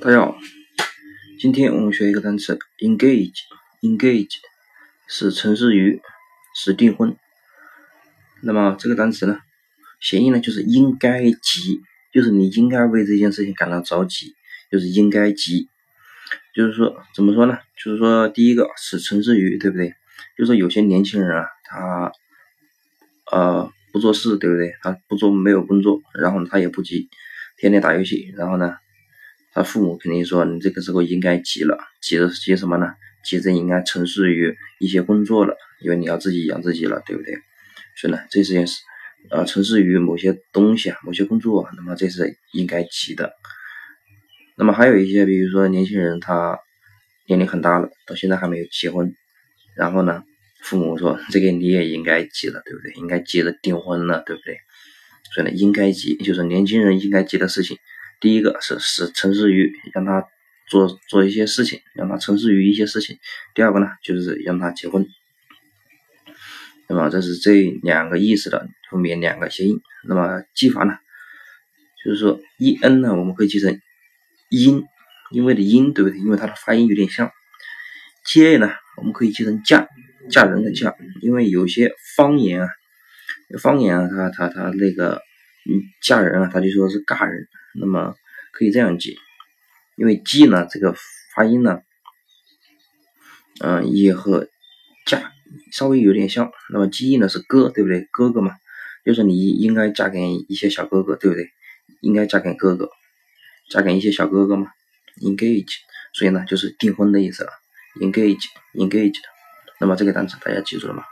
大家好，今天我们学一个单词 engage，engage 是陈思瑜，是订婚。那么这个单词呢，谐音呢就是应该急，就是你应该为这件事情感到着急，就是应该急。就是说怎么说呢？就是说第一个是陈思瑜，对不对？就是说有些年轻人啊，他呃不做事，对不对？他不做没有工作，然后他也不急，天天打游戏，然后呢？他父母肯定说：“你这个时候应该急了，急着急什么呢？急着应该从事于一些工作了，因为你要自己养自己了，对不对？所以呢，这件事，呃，从事于某些东西啊，某些工作，那么这是应该急的。那么还有一些，比如说年轻人，他年龄很大了，到现在还没有结婚，然后呢，父母说这个你也应该急了，对不对？应该急着订婚了，对不对？所以呢，应该急就是年轻人应该急的事情。”第一个是是从事于让他做做一些事情，让他从事于一些事情。第二个呢，就是让他结婚。那么这是这两个意思的后面两个谐音。那么记法呢，就是说 e n 呢，我们可以记成因，因为的因，对不对？因为它的发音有点像。接呢，我们可以记成嫁，嫁人的嫁，因为有些方言啊，方言啊，它它它那个。嗯，嫁人啊，他就说是嫁人，那么可以这样记，因为“记”呢这个发音呢，嗯，也和“嫁”稍微有点像。那么“记忆”呢是哥，对不对？哥哥嘛，就是你应该嫁给一些小哥哥，对不对？应该嫁给哥哥，嫁给一些小哥哥嘛，engage，所以呢就是订婚的意思了，engage，engage。那么这个单词大家记住了吗？